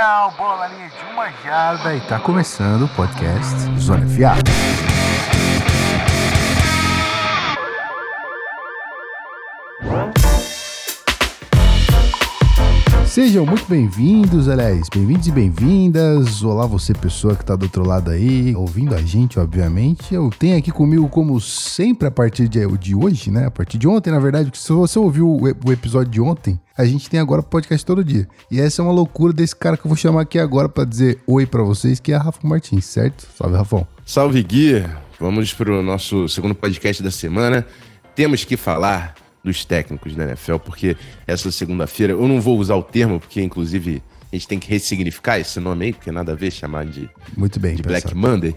NFL, bola linha de uma jarda e tá começando o podcast Zona FA. Sejam muito bem-vindos, aliás, bem-vindos e bem-vindas. Olá, você, pessoa que tá do outro lado aí, ouvindo a gente, obviamente. Eu tenho aqui comigo, como sempre, a partir de, de hoje, né? A partir de ontem, na verdade, se você ouviu o, o episódio de ontem, a gente tem agora podcast todo dia. E essa é uma loucura desse cara que eu vou chamar aqui agora para dizer oi para vocês, que é a Rafa Martins, certo? Salve, Rafão. Salve, Gui. Vamos pro nosso segundo podcast da semana. Temos que falar dos técnicos da NFL, porque essa segunda-feira, eu não vou usar o termo, porque inclusive a gente tem que ressignificar esse nome aí, porque nada a ver chamar de, Muito bem, de Black Monday.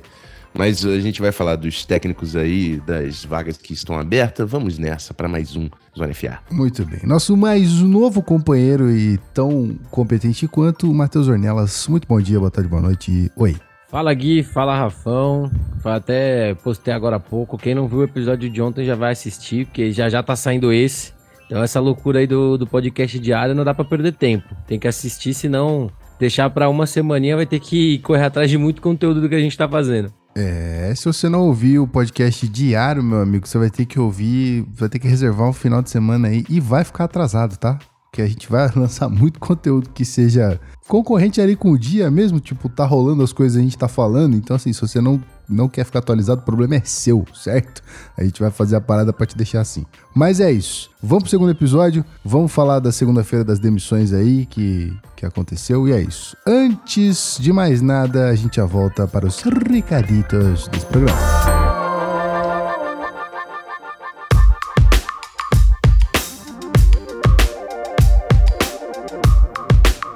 Mas a gente vai falar dos técnicos aí, das vagas que estão abertas. Vamos nessa para mais um Zona FA. Muito bem. Nosso mais novo companheiro e tão competente quanto o Matheus Ornelas. Muito bom dia, boa tarde, boa noite e oi. Fala Gui, fala Rafão. Até postei agora há pouco. Quem não viu o episódio de ontem já vai assistir, porque já já tá saindo esse. Então essa loucura aí do, do podcast diário não dá para perder tempo. Tem que assistir, senão deixar para uma semaninha vai ter que correr atrás de muito conteúdo do que a gente tá fazendo. É, se você não ouviu o podcast diário, meu amigo, você vai ter que ouvir, vai ter que reservar um final de semana aí e vai ficar atrasado, tá? Que a gente vai lançar muito conteúdo que seja concorrente ali com o dia mesmo, tipo, tá rolando as coisas a gente tá falando. Então, assim, se você não, não quer ficar atualizado, o problema é seu, certo? A gente vai fazer a parada para te deixar assim. Mas é isso. Vamos pro segundo episódio. Vamos falar da segunda-feira das demissões aí que, que aconteceu. E é isso. Antes de mais nada, a gente já volta para os recaditos desse programa.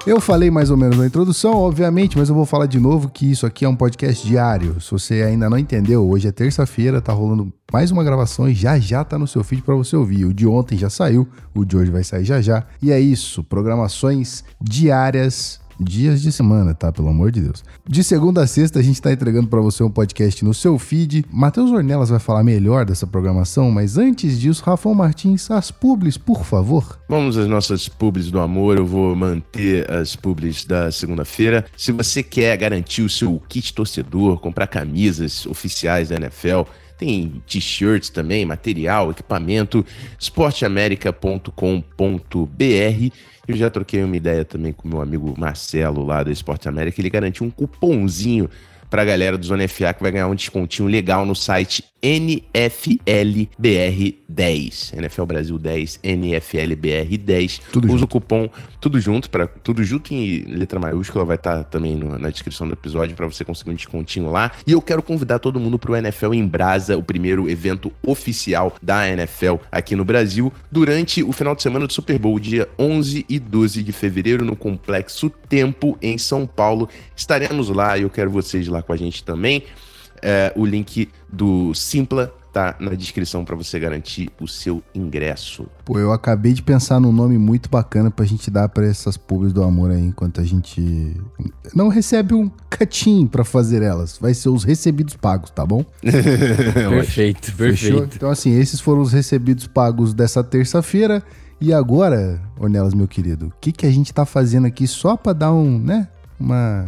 Eu falei mais ou menos na introdução, obviamente, mas eu vou falar de novo que isso aqui é um podcast diário. Se você ainda não entendeu, hoje é terça-feira, tá rolando mais uma gravação e já já tá no seu feed para você ouvir. O de ontem já saiu, o de hoje vai sair já já. E é isso, programações diárias dias de semana, tá? Pelo amor de Deus. De segunda a sexta, a gente tá entregando para você um podcast no seu feed. Matheus Ornelas vai falar melhor dessa programação, mas antes disso, Rafão Martins, as publis, por favor. Vamos às nossas publis do amor. Eu vou manter as publis da segunda-feira. Se você quer garantir o seu kit torcedor, comprar camisas oficiais da NFL, tem t-shirts também, material, equipamento, esporteamerica.com.br eu já troquei uma ideia também com meu amigo Marcelo lá da Esporte América. Ele garantiu um cupomzinho pra galera do Zona FA que vai ganhar um descontinho legal no site NFLBR10. NFL Brasil 10, NFLBR10. Tudo Usa junto. o cupom tudo junto, para tudo junto em letra maiúscula, vai estar tá também no, na descrição do episódio para você conseguir um descontinho lá. E eu quero convidar todo mundo pro NFL em Brasa, o primeiro evento oficial da NFL aqui no Brasil, durante o final de semana do Super Bowl, dia 11 e 12 de fevereiro, no Complexo Tempo, em São Paulo. Estaremos lá e eu quero vocês lá com a gente também. É, o link do Simpla tá na descrição para você garantir o seu ingresso. Pô, eu acabei de pensar num nome muito bacana pra gente dar para essas pubs do amor aí, enquanto a gente não recebe um catim para fazer elas. Vai ser os recebidos pagos, tá bom? perfeito, perfeito. Fechou? Então, assim, esses foram os recebidos pagos dessa terça-feira. E agora, Ornelas, meu querido, o que, que a gente tá fazendo aqui só pra dar um, né? Uma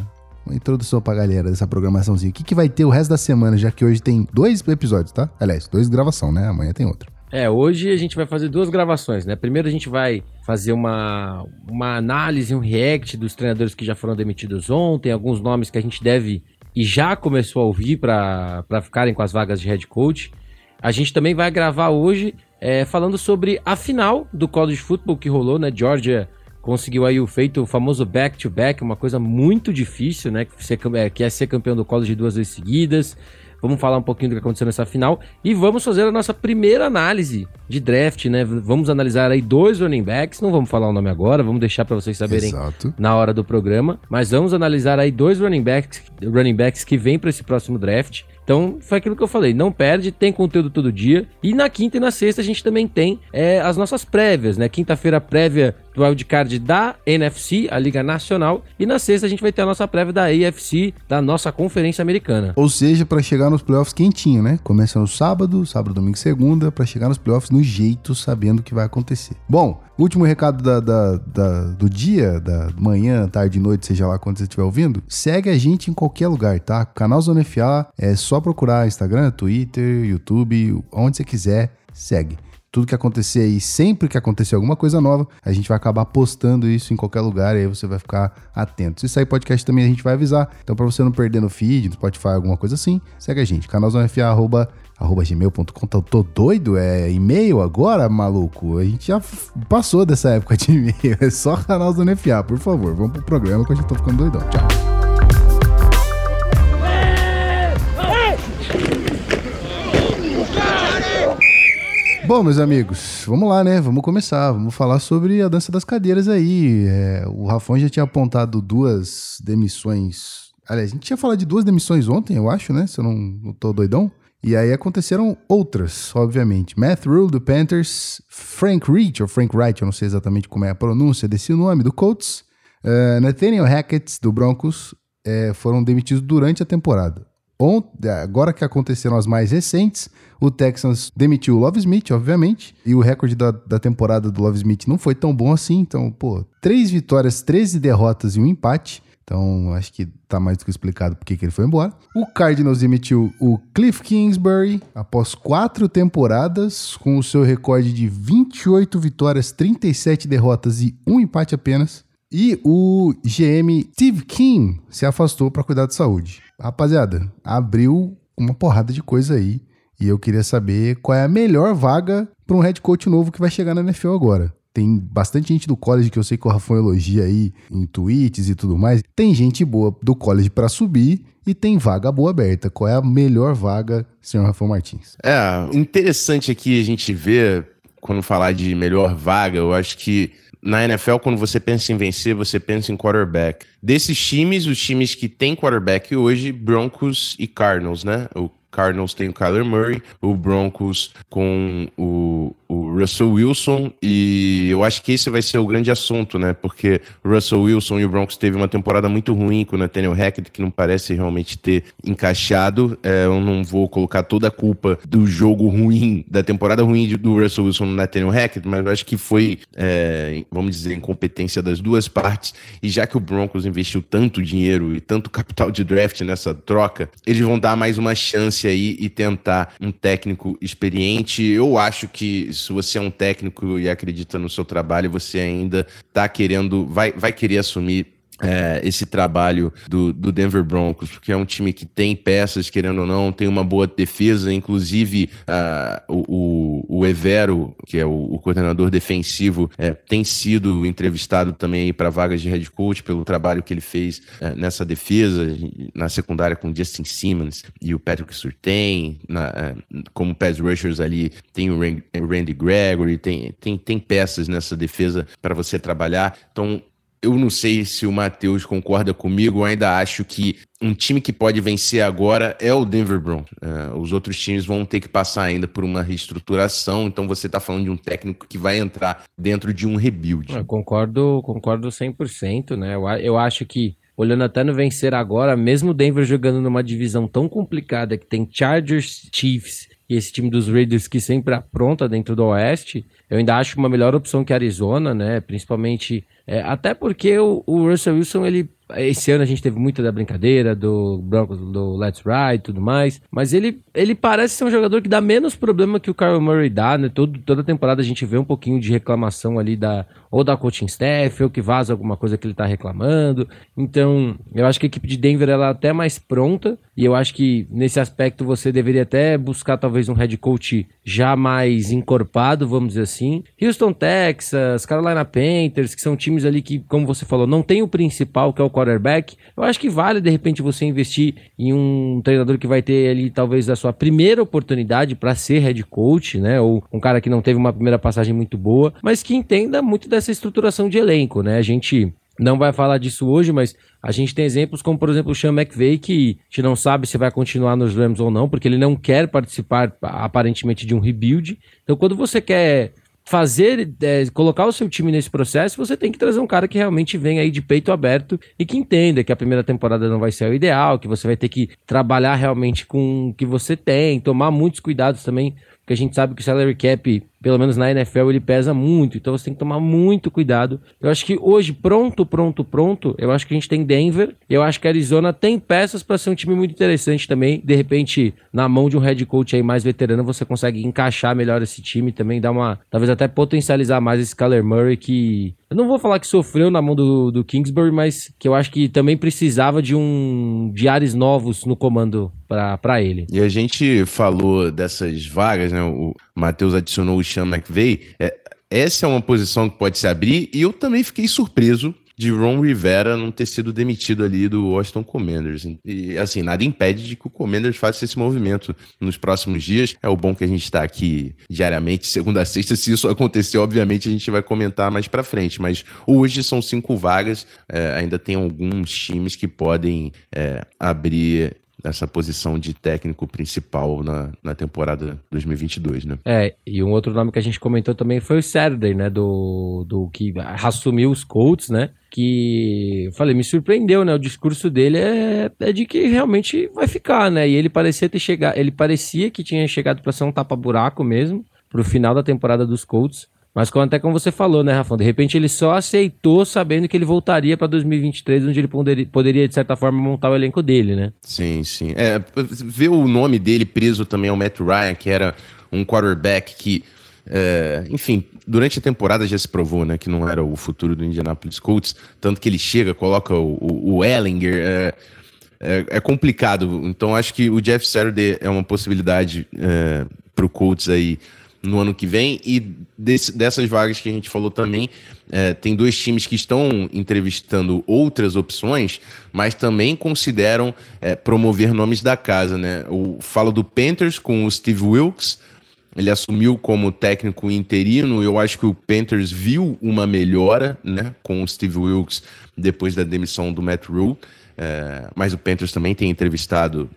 uma introdução pra galera dessa programaçãozinha. O que, que vai ter o resto da semana, já que hoje tem dois episódios, tá? Aliás, dois gravação, né? Amanhã tem outro. É, hoje a gente vai fazer duas gravações, né? Primeiro a gente vai fazer uma, uma análise, um react dos treinadores que já foram demitidos ontem, alguns nomes que a gente deve e já começou a ouvir para ficarem com as vagas de head coach. A gente também vai gravar hoje é, falando sobre a final do college football que rolou, né? Georgia conseguiu aí o feito o famoso back-to-back, -back, uma coisa muito difícil, né? Que, ser, é, que é ser campeão do college duas vezes seguidas. Vamos falar um pouquinho do que aconteceu nessa final e vamos fazer a nossa primeira análise de draft, né? Vamos analisar aí dois running backs, não vamos falar o nome agora, vamos deixar para vocês saberem Exato. na hora do programa, mas vamos analisar aí dois running backs, running backs que vêm para esse próximo draft. Então, foi aquilo que eu falei, não perde, tem conteúdo todo dia. E na quinta e na sexta a gente também tem é, as nossas prévias, né? Quinta-feira prévia do wildcard da NFC, a Liga Nacional, e na sexta a gente vai ter a nossa prévia da AFC, da nossa Conferência Americana. Ou seja, para chegar nos playoffs quentinho, né? Começa no sábado, sábado, domingo, segunda, para chegar nos playoffs no jeito, sabendo o que vai acontecer. Bom, último recado da, da, da, do dia, da manhã, tarde, noite, seja lá quando você estiver ouvindo, segue a gente em qualquer lugar, tá? Canal Zona FA é só procurar Instagram, Twitter, YouTube, onde você quiser, segue tudo que acontecer aí, sempre que acontecer alguma coisa nova, a gente vai acabar postando isso em qualquer lugar e aí você vai ficar atento. Se sair podcast também a gente vai avisar. Então, para você não perder no feed, no Spotify, alguma coisa assim, segue a gente. Canalzonefa, arroba, arroba gmail.com. Tô, tô doido? É e-mail agora, maluco? A gente já passou dessa época de e-mail. É só canal Zona FA, por favor. Vamos pro programa que eu já tô ficando doidão. Tchau. Bom, meus amigos, vamos lá, né? Vamos começar. Vamos falar sobre a dança das cadeiras aí. É, o Rafão já tinha apontado duas demissões. Aliás, a gente tinha falado de duas demissões ontem, eu acho, né? Se eu não, não tô doidão. E aí aconteceram outras, obviamente. Matt Rule do Panthers, Frank Reach, ou Frank Wright, eu não sei exatamente como é a pronúncia desse nome, do Colts, uh, Nathaniel Hackett do Broncos, uh, foram demitidos durante a temporada. Agora que aconteceram as mais recentes, o Texans demitiu o Love Smith, obviamente, e o recorde da, da temporada do Love Smith não foi tão bom assim. Então, pô, três vitórias, 13 derrotas e um empate. Então, acho que tá mais do que explicado porque que ele foi embora. O Cardinals demitiu o Cliff Kingsbury após quatro temporadas, com o seu recorde de 28 vitórias, 37 derrotas e um empate apenas. E o GM Steve King se afastou para cuidar de saúde. Rapaziada, abriu uma porrada de coisa aí. E eu queria saber qual é a melhor vaga para um head coach novo que vai chegar na NFL agora. Tem bastante gente do college que eu sei que o Rafão elogia aí em tweets e tudo mais. Tem gente boa do college para subir e tem vaga boa aberta. Qual é a melhor vaga, senhor Rafão Martins? É, interessante aqui a gente ver, quando falar de melhor vaga, eu acho que na NFL, quando você pensa em vencer, você pensa em quarterback. Desses times, os times que têm quarterback hoje, Broncos e Cardinals, né? O Cardinals tem o Kyler Murray, o Broncos com o, o Russell Wilson, e eu acho que esse vai ser o grande assunto, né? Porque o Russell Wilson e o Broncos teve uma temporada muito ruim com o Nathaniel Hackett, que não parece realmente ter encaixado. É, eu não vou colocar toda a culpa do jogo ruim, da temporada ruim do Russell Wilson no Nathaniel Hackett, mas eu acho que foi, é, vamos dizer, incompetência das duas partes. E já que o Broncos investiu tanto dinheiro e tanto capital de draft nessa troca, eles vão dar mais uma chance aí e tentar um técnico experiente. Eu acho que se você é um técnico e acredita no seu trabalho, você ainda está querendo, vai, vai querer assumir é, esse trabalho do, do, Denver Broncos, porque é um time que tem peças, querendo ou não, tem uma boa defesa, inclusive uh, o, o, Evero, que é o, o coordenador defensivo, é, tem sido entrevistado também para vagas de head coach pelo trabalho que ele fez é, nessa defesa, na secundária com Justin Simmons e o Patrick Surtain, na, é, como pass rushers ali, tem o Randy Gregory, tem, tem, tem peças nessa defesa para você trabalhar, então eu não sei se o Matheus concorda comigo, eu ainda acho que um time que pode vencer agora é o Denver Broncos. É, os outros times vão ter que passar ainda por uma reestruturação, então você está falando de um técnico que vai entrar dentro de um rebuild. Eu concordo, concordo 100%, né? Eu, eu acho que olhando até no vencer agora, mesmo o Denver jogando numa divisão tão complicada que tem Chargers, Chiefs e esse time dos Raiders que sempre apronta dentro do Oeste, eu ainda acho uma melhor opção que Arizona, né? Principalmente é, até porque o, o, Russell Wilson, ele. Esse ano a gente teve muita da brincadeira, do Broncos, do Let's Ride e tudo mais. Mas ele, ele parece ser um jogador que dá menos problema que o Kyle Murray dá, né? Todo, toda temporada a gente vê um pouquinho de reclamação ali da. Ou da coaching staff, ou que vaza alguma coisa que ele tá reclamando. Então, eu acho que a equipe de Denver ela é até mais pronta. E eu acho que nesse aspecto você deveria até buscar talvez um head coach já mais encorpado, vamos dizer assim. Houston, Texas, Carolina Panthers, que são times ali que, como você falou, não tem o principal, que é o quarterback, eu acho que vale, de repente, você investir em um treinador que vai ter ali, talvez, a sua primeira oportunidade para ser head coach, né? Ou um cara que não teve uma primeira passagem muito boa, mas que entenda muito dessa estruturação de elenco, né? A gente não vai falar disso hoje, mas a gente tem exemplos como, por exemplo, o Sean McVay, que a gente não sabe se vai continuar nos Rams ou não, porque ele não quer participar, aparentemente, de um rebuild. Então, quando você quer fazer, é, colocar o seu time nesse processo, você tem que trazer um cara que realmente venha aí de peito aberto e que entenda que a primeira temporada não vai ser o ideal, que você vai ter que trabalhar realmente com o que você tem, tomar muitos cuidados também porque a gente sabe que o salary cap, pelo menos na NFL, ele pesa muito, então você tem que tomar muito cuidado. Eu acho que hoje, pronto, pronto, pronto, eu acho que a gente tem Denver, eu acho que a Arizona tem peças para ser um time muito interessante também. De repente, na mão de um head coach aí mais veterano, você consegue encaixar melhor esse time também, dar uma, talvez até potencializar mais esse Kyler Murray que eu não vou falar que sofreu na mão do, do Kingsbury, mas que eu acho que também precisava de um de ares novos no comando para ele. E a gente falou dessas vagas, né? O Matheus adicionou o Sean McVay. É, essa é uma posição que pode se abrir e eu também fiquei surpreso de Ron Rivera não ter sido demitido ali do Washington Commanders. E assim, nada impede de que o Commanders faça esse movimento nos próximos dias. É o bom que a gente está aqui diariamente, segunda a sexta. Se isso acontecer, obviamente a gente vai comentar mais para frente. Mas hoje são cinco vagas. É, ainda tem alguns times que podem é, abrir essa posição de técnico principal na, na temporada 2022, né? É, e um outro nome que a gente comentou também foi o Saturday, né? Do, do que assumiu os Colts, né? Que, falei, me surpreendeu, né? O discurso dele é, é de que realmente vai ficar, né? E ele parecia ter chegado, ele parecia que tinha chegado para ser um tapa-buraco mesmo, pro final da temporada dos Colts. Mas até como você falou, né, Rafão? De repente ele só aceitou sabendo que ele voltaria para 2023, onde ele poderia, poderia, de certa forma, montar o elenco dele, né? Sim, sim. É, ver o nome dele preso também ao Matt Ryan, que era um quarterback que, é, enfim, durante a temporada já se provou, né, que não era o futuro do Indianapolis Colts, tanto que ele chega, coloca o, o, o Ellinger, é, é, é, complicado. Então acho que o Jeff Saturday é uma possibilidade é, para o Colts aí no ano que vem. E desse, dessas vagas que a gente falou também, é, tem dois times que estão entrevistando outras opções, mas também consideram é, promover nomes da casa. Né? O, falo do Panthers com o Steve Wilkes. Ele assumiu como técnico interino. Eu acho que o Panthers viu uma melhora né, com o Steve Wilkes depois da demissão do Matt Rule. É, mas o Panthers também tem entrevistado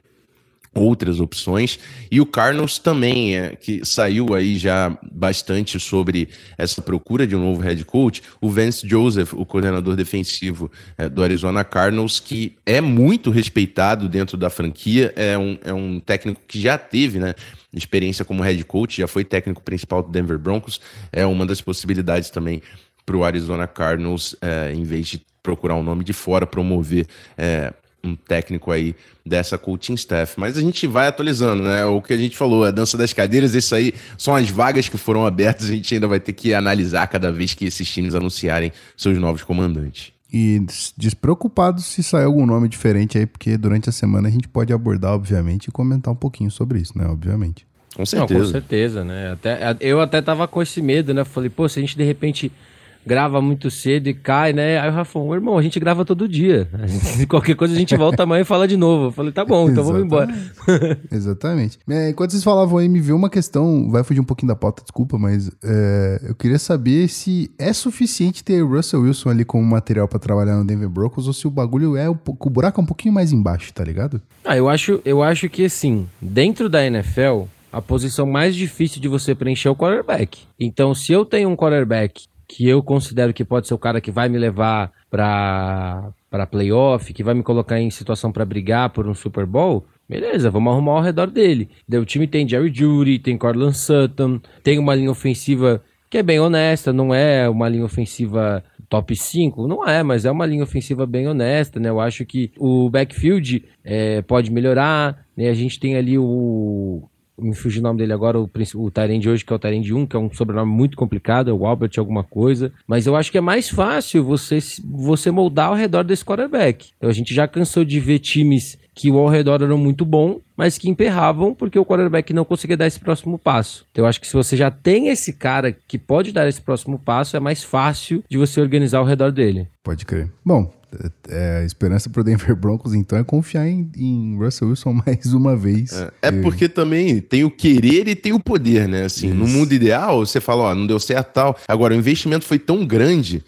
outras opções. E o Cardinals também, é, que saiu aí já bastante sobre essa procura de um novo head coach. O Vance Joseph, o coordenador defensivo é, do Arizona Cardinals, que é muito respeitado dentro da franquia, é um, é um técnico que já teve, né? Experiência como head coach, já foi técnico principal do Denver Broncos, é uma das possibilidades também para o Arizona Cardinals, é, em vez de procurar um nome de fora, promover é, um técnico aí dessa coaching staff. Mas a gente vai atualizando, né? O que a gente falou, a dança das cadeiras, isso aí são as vagas que foram abertas, a gente ainda vai ter que analisar cada vez que esses times anunciarem seus novos comandantes. E despreocupado se sair algum nome diferente aí, porque durante a semana a gente pode abordar, obviamente, e comentar um pouquinho sobre isso, né? Obviamente. Com certeza. Não, com certeza, né? Até, eu até tava com esse medo, né? Falei, pô, se a gente de repente grava muito cedo e cai, né? Aí o Rafão, irmão, a gente grava todo dia. Gente, qualquer coisa a gente volta amanhã e fala de novo. Eu falei, tá bom, então vamos embora. Exatamente. É, enquanto vocês falavam aí, me veio uma questão, vai fugir um pouquinho da pauta, desculpa, mas é, eu queria saber se é suficiente ter Russell Wilson ali como material para trabalhar no Denver Broncos ou se o bagulho é, o, o buraco é um pouquinho mais embaixo, tá ligado? Ah, eu acho, eu acho que assim, dentro da NFL, a posição mais difícil de você preencher é o quarterback. Então, se eu tenho um quarterback que eu considero que pode ser o cara que vai me levar para para playoff, que vai me colocar em situação para brigar por um Super Bowl, beleza, vamos arrumar ao redor dele. O time tem Jerry Judy, tem Cortland Sutton, tem uma linha ofensiva que é bem honesta, não é uma linha ofensiva top 5, não é, mas é uma linha ofensiva bem honesta, né? Eu acho que o backfield é, pode melhorar, né? A gente tem ali o me fugiu o nome dele agora, o, o Tyrande hoje, que é o Tyrande 1, que é um sobrenome muito complicado, é o Albert alguma coisa. Mas eu acho que é mais fácil você, você moldar ao redor desse quarterback. Então a gente já cansou de ver times que o ao redor eram muito bom, mas que emperravam porque o quarterback não conseguia dar esse próximo passo. Então eu acho que se você já tem esse cara que pode dar esse próximo passo, é mais fácil de você organizar ao redor dele. Pode crer. Bom, é, a esperança pro Denver Broncos, então, é confiar em, em Russell Wilson mais uma vez. É, é, porque também tem o querer e tem o poder, né? Assim, Isso. no mundo ideal, você fala, ó, não deu certo tal. Agora, o investimento foi tão grande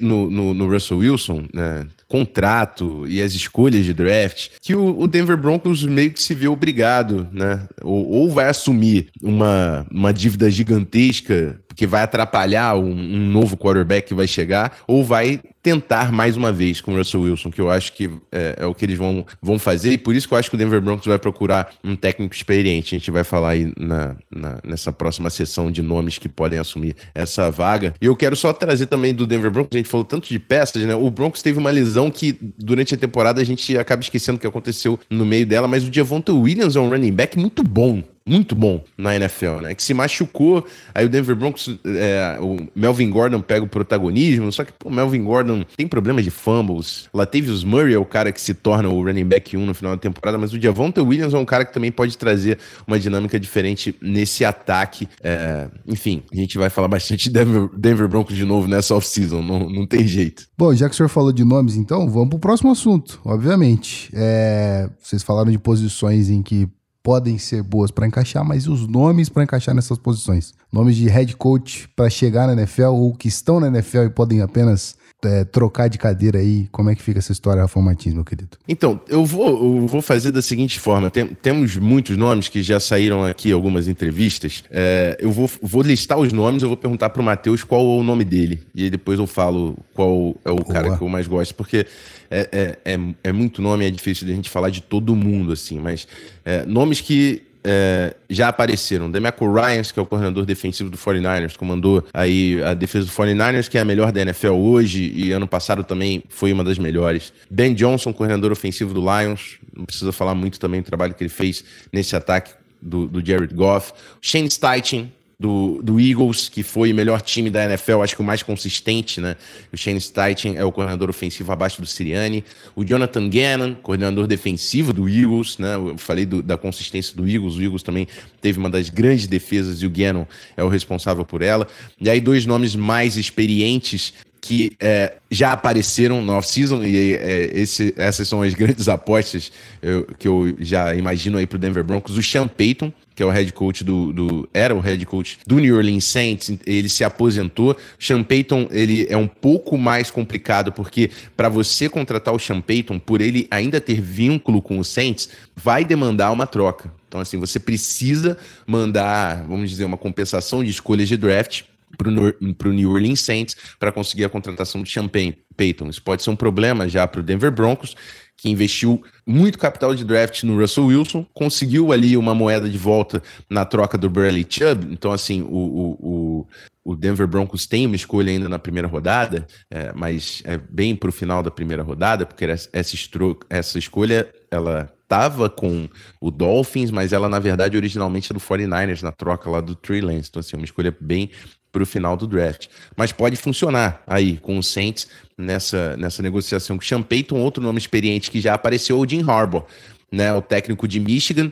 no, no, no Russell Wilson, né? Contrato e as escolhas de draft, que o, Denver Broncos meio que se vê obrigado, né? Ou, ou vai assumir uma, uma dívida gigantesca que vai atrapalhar um, um, novo quarterback que vai chegar, ou vai tentar mais uma vez com o Russell Wilson, que eu acho que é, é, o que eles vão, vão fazer, e por isso que eu acho que o Denver Broncos vai procurar um técnico experiente. A gente vai falar aí na, na, nessa próxima sessão de nomes que podem assumir essa vaga. E eu quero só trazer também do Denver Broncos, a gente falou tanto de peças, né? O Broncos teve uma lesão que durante a temporada a gente acaba esquecendo o que aconteceu no meio dela, mas o Javonta Williams é um running back muito bom muito bom na NFL, né? Que se machucou, aí o Denver Broncos, é, o Melvin Gordon pega o protagonismo, só que o Melvin Gordon tem problemas de fumbles. Latavius Murray é o cara que se torna o running back 1 no final da temporada, mas o Javonta Williams é um cara que também pode trazer uma dinâmica diferente nesse ataque. É, enfim, a gente vai falar bastante de Denver, Denver Broncos de novo nessa off-season, não, não tem jeito. Bom, já que o senhor falou de nomes, então, vamos pro próximo assunto, obviamente. É, vocês falaram de posições em que podem ser boas para encaixar, mas os nomes para encaixar nessas posições. Nomes de head coach para chegar na NFL ou que estão na NFL e podem apenas é, trocar de cadeira aí. Como é que fica essa história, Rafa Martins, meu querido? Então, eu vou, eu vou fazer da seguinte forma: Tem, temos muitos nomes que já saíram aqui, algumas entrevistas. É, eu vou, vou listar os nomes, eu vou perguntar para o Matheus qual é o nome dele. E aí depois eu falo qual é o Boa. cara que eu mais gosto, porque é, é, é, é, muito nome, é difícil de a gente falar de todo mundo, assim, mas é, nomes que é, já apareceram. Demeco Ryans, que é o coordenador defensivo do 49ers, comandou aí a defesa do 49ers, que é a melhor da NFL hoje e ano passado também foi uma das melhores. Ben Johnson, coordenador ofensivo do Lions, não precisa falar muito também do trabalho que ele fez nesse ataque do, do Jared Goff. Shane Steichen, do, do Eagles, que foi o melhor time da NFL, acho que o mais consistente, né? O Shane Steichen é o coordenador ofensivo abaixo do Siriani. O Jonathan Gannon, coordenador defensivo do Eagles, né? Eu falei do, da consistência do Eagles, o Eagles também teve uma das grandes defesas e o Gannon é o responsável por ela. E aí, dois nomes mais experientes que é, já apareceram no off-season e é, esse, essas são as grandes apostas eu, que eu já imagino aí pro Denver Broncos. O Sean Payton, que é o head coach do, do, era o head coach do New Orleans Saints, ele se aposentou. Sean Payton, ele é um pouco mais complicado porque para você contratar o Sean Payton, por ele ainda ter vínculo com o Saints, vai demandar uma troca. Então assim, você precisa mandar, vamos dizer, uma compensação de escolhas de draft para o New Orleans Saints para conseguir a contratação de Champagne Payton. Isso pode ser um problema já para o Denver Broncos, que investiu muito capital de draft no Russell Wilson, conseguiu ali uma moeda de volta na troca do Burley Chubb. Então, assim, o, o, o, o Denver Broncos tem uma escolha ainda na primeira rodada, é, mas é bem para o final da primeira rodada, porque essa, essa escolha ela estava com o Dolphins, mas ela, na verdade, originalmente é do 49ers, na troca lá do Trey Lance. Então, assim, é uma escolha bem para o final do draft. Mas pode funcionar aí com o Saints nessa, nessa negociação com o Payton, outro nome experiente que já apareceu, o Jim Harbaugh, né, o técnico de Michigan,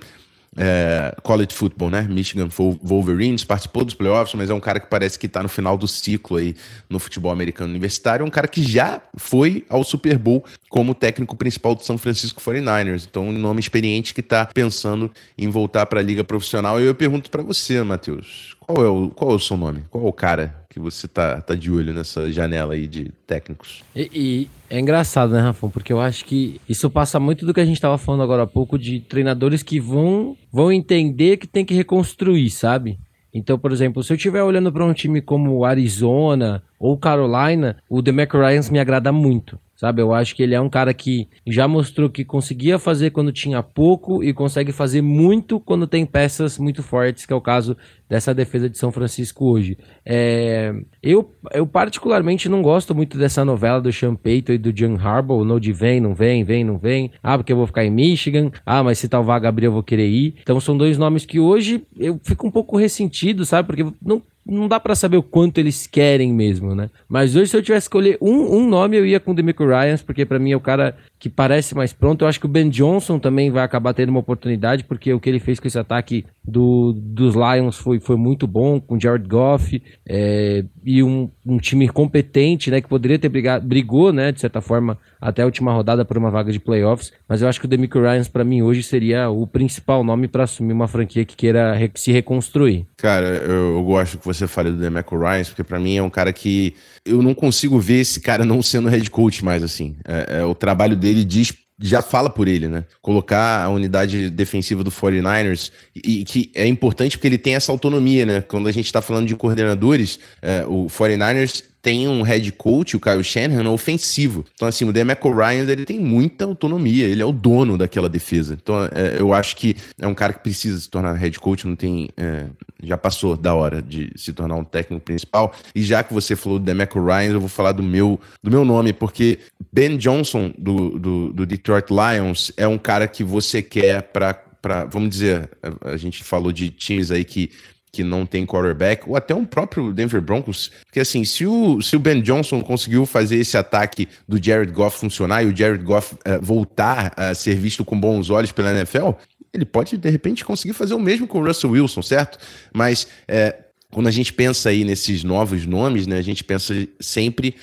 é, college football, né? Michigan Wolverines, participou dos playoffs, mas é um cara que parece que está no final do ciclo aí no futebol americano universitário. É um cara que já foi ao Super Bowl como técnico principal do São Francisco 49ers. Então, um nome experiente que está pensando em voltar para a liga profissional. E eu pergunto para você, Matheus, qual é, o, qual é o seu nome? Qual é o cara que você tá, tá de olho nessa janela aí de técnicos? E, e é engraçado, né, Rafão? Porque eu acho que isso passa muito do que a gente estava falando agora há pouco de treinadores que vão, vão entender que tem que reconstruir, sabe? Então, por exemplo, se eu estiver olhando para um time como Arizona ou Carolina, o DeMarco Ryans me agrada muito sabe? Eu acho que ele é um cara que já mostrou que conseguia fazer quando tinha pouco e consegue fazer muito quando tem peças muito fortes, que é o caso dessa defesa de São Francisco hoje. É, eu, eu particularmente não gosto muito dessa novela do Sean Payton e do John Harbaugh, no de vem, não vem, vem, não vem. Ah, porque eu vou ficar em Michigan. Ah, mas se tal vaga abrir eu vou querer ir. Então são dois nomes que hoje eu fico um pouco ressentido, sabe? Porque não não dá para saber o quanto eles querem mesmo, né? Mas hoje, se eu tivesse que escolher um, um nome, eu ia com o Demico Ryans, porque para mim é o cara que parece mais pronto. Eu acho que o Ben Johnson também vai acabar tendo uma oportunidade, porque o que ele fez com esse ataque do, dos Lions foi, foi muito bom, com Jared Goff é, e um, um, time competente, né, que poderia ter brigado, brigou, né, de certa forma, até a última rodada por uma vaga de playoffs. Mas eu acho que o Demico Ryans, para mim, hoje seria o principal nome para assumir uma franquia que queira re se reconstruir. Cara, eu, eu gosto que você fale do Demico Ryans, porque para mim é um cara que eu não consigo ver esse cara não sendo head coach mais assim. É, é, o trabalho dele diz já fala por ele, né? Colocar a unidade defensiva do 49ers, e, que é importante porque ele tem essa autonomia, né? Quando a gente está falando de coordenadores, é, o 49ers tem um head coach, o Kyle Shanahan, ofensivo. Então, assim, o Demeco Ryan, ele tem muita autonomia, ele é o dono daquela defesa. Então, é, eu acho que é um cara que precisa se tornar head coach, não tem... É, já passou da hora de se tornar um técnico principal. E já que você falou do Demeco Ryan, eu vou falar do meu, do meu nome, porque Ben Johnson, do, do, do Detroit Lions, é um cara que você quer para... Vamos dizer, a gente falou de times aí que que não tem quarterback, ou até um próprio Denver Broncos, porque assim, se o, se o Ben Johnson conseguiu fazer esse ataque do Jared Goff funcionar e o Jared Goff uh, voltar a ser visto com bons olhos pela NFL, ele pode de repente conseguir fazer o mesmo com o Russell Wilson, certo? Mas é, quando a gente pensa aí nesses novos nomes, né, a gente pensa sempre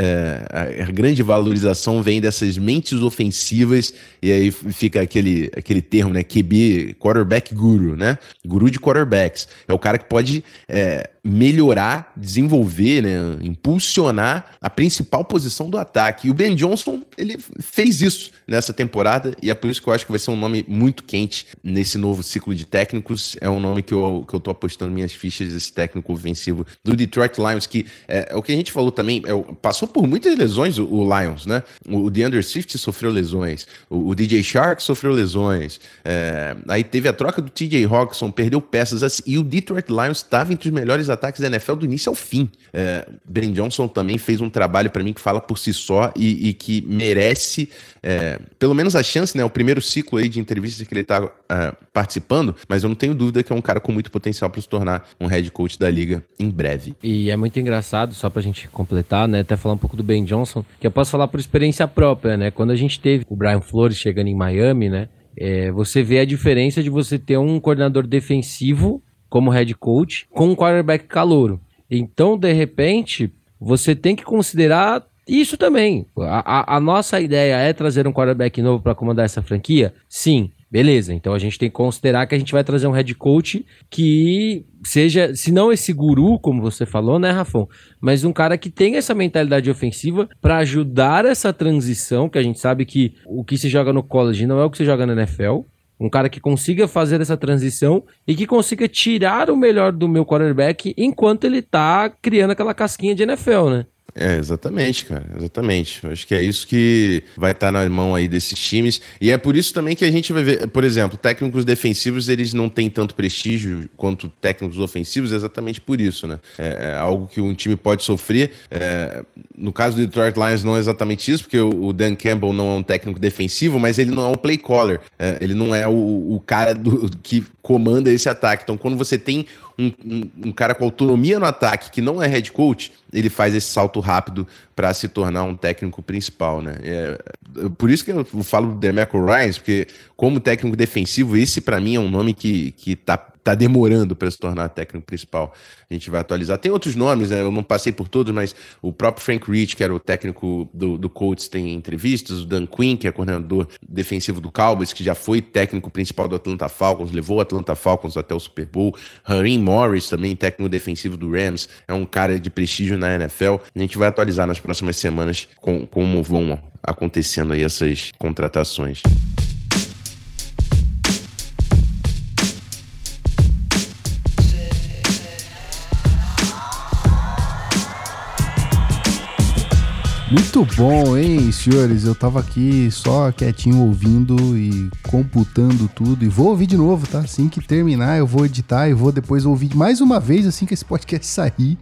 é, a grande valorização vem dessas mentes ofensivas, e aí fica aquele, aquele termo, né? QB, quarterback guru, né? Guru de quarterbacks. É o cara que pode é, melhorar, desenvolver, né, impulsionar a principal posição do ataque. E o Ben Johnson, ele fez isso nessa temporada e é por isso que eu acho que vai ser um nome muito quente nesse novo ciclo de técnicos. É um nome que eu, que eu tô apostando minhas fichas, esse técnico ofensivo do Detroit Lions, que é, é o que a gente falou também, é, passou por muitas lesões o, o, Lions, né? O DeAndre Swift sofreu lesões, o, o DJ Shark sofreu lesões, é, aí teve a troca do TJ Hawkinson, perdeu peças, e o Detroit Lions estava entre os melhores ataques da NFL do início ao fim. É, Ben Johnson também fez um trabalho para mim que fala por si só e, e que merece é, pelo menos a chance, né? O primeiro ciclo aí de entrevistas que ele está é, participando, mas eu não tenho dúvida que é um cara com muito potencial para se tornar um head coach da liga em breve. E é muito engraçado, só para a gente completar, né? Até falar um pouco do Ben Johnson, que eu posso falar por experiência própria, né? Quando a gente teve o Brian Flores chegando em Miami, né? É, você vê a diferença de você ter um coordenador defensivo como head coach com um quarterback calouro. Então, de repente, você tem que considerar isso também. A, a, a nossa ideia é trazer um quarterback novo para comandar essa franquia? Sim. Beleza, então a gente tem que considerar que a gente vai trazer um head coach que seja, se não esse guru, como você falou, né, Rafão? Mas um cara que tenha essa mentalidade ofensiva para ajudar essa transição, que a gente sabe que o que se joga no college não é o que se joga na NFL. Um cara que consiga fazer essa transição e que consiga tirar o melhor do meu quarterback enquanto ele tá criando aquela casquinha de NFL, né? É, exatamente, cara, exatamente. Acho que é isso que vai estar na mão aí desses times. E é por isso também que a gente vai ver, por exemplo, técnicos defensivos, eles não têm tanto prestígio quanto técnicos ofensivos, exatamente por isso, né? É, é algo que um time pode sofrer. É, no caso do Detroit Lions, não é exatamente isso, porque o, Dan Campbell não é um técnico defensivo, mas ele não é um play caller. É, ele não é o, o cara do, que comanda esse ataque. Então, quando você tem um, um, cara com autonomia no ataque que não é head coach, ele faz esse salto rápido para se tornar um técnico principal, né? É, por isso que eu falo do Demeco Ryan, porque como técnico defensivo, esse para mim é um nome que, que tá tá demorando para se tornar técnico principal. A gente vai atualizar. Tem outros nomes, né? Eu não passei por todos, mas o próprio Frank Rich, que era o técnico do, do Colts, tem entrevistas. O Dan Quinn, que é coordenador defensivo do Cowboys, que já foi técnico principal do Atlanta Falcons, levou o Atlanta Falcons até o Super Bowl. Harim Morris, também técnico defensivo do Rams, é um cara de prestígio na NFL. A gente vai atualizar nas próximas semanas com, como vão acontecendo aí essas contratações. Muito bom, hein, senhores? Eu tava aqui só quietinho ouvindo e computando tudo. E vou ouvir de novo, tá? Assim que terminar, eu vou editar e vou depois ouvir mais uma vez assim que esse podcast sair,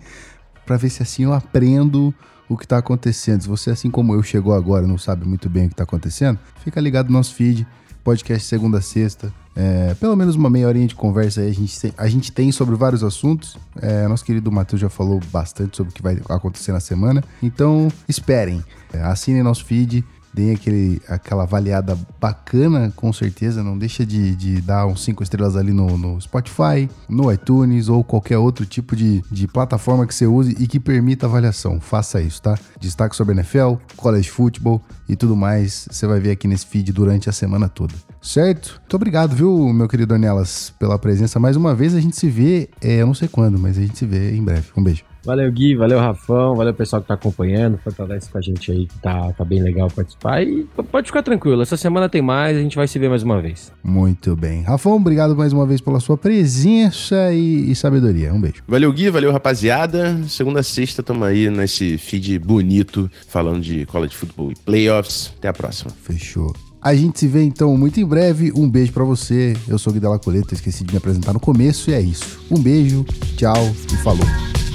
para ver se assim eu aprendo o que tá acontecendo. Se você, assim como eu, chegou agora não sabe muito bem o que tá acontecendo, fica ligado no nosso feed, podcast segunda a sexta é, pelo menos uma meia horinha de conversa aí a gente tem, a gente tem sobre vários assuntos. É, nosso querido Matheus já falou bastante sobre o que vai acontecer na semana. Então, esperem. É, assinem nosso feed, deem aquele, aquela avaliada bacana, com certeza. Não deixa de, de dar uns 5 estrelas ali no, no, Spotify, no iTunes ou qualquer outro tipo de, de plataforma que você use e que permita avaliação. Faça isso, tá? Destaque sobre NFL, college football e tudo mais. Você vai ver aqui nesse feed durante a semana toda. Certo? Muito obrigado, viu, meu querido Ornelas, pela presença. Mais uma vez a gente se vê, é, eu não sei quando, mas a gente se vê em breve. Um beijo. Valeu, Gui, valeu, Rafão, valeu pessoal que tá acompanhando, fortalece com a gente aí, que tá, tá bem legal participar. E pode ficar tranquilo, essa semana tem mais, a gente vai se ver mais uma vez. Muito bem. Rafão, obrigado mais uma vez pela sua presença e, e sabedoria. Um beijo. Valeu, Gui, valeu, rapaziada. Segunda a sexta, tamo aí nesse feed bonito, falando de college football e playoffs. Até a próxima. Fechou. A gente se vê então muito em breve. Um beijo para você. Eu sou o Gui Della Coleta, esqueci de me apresentar no começo e é isso. Um beijo, tchau e falou.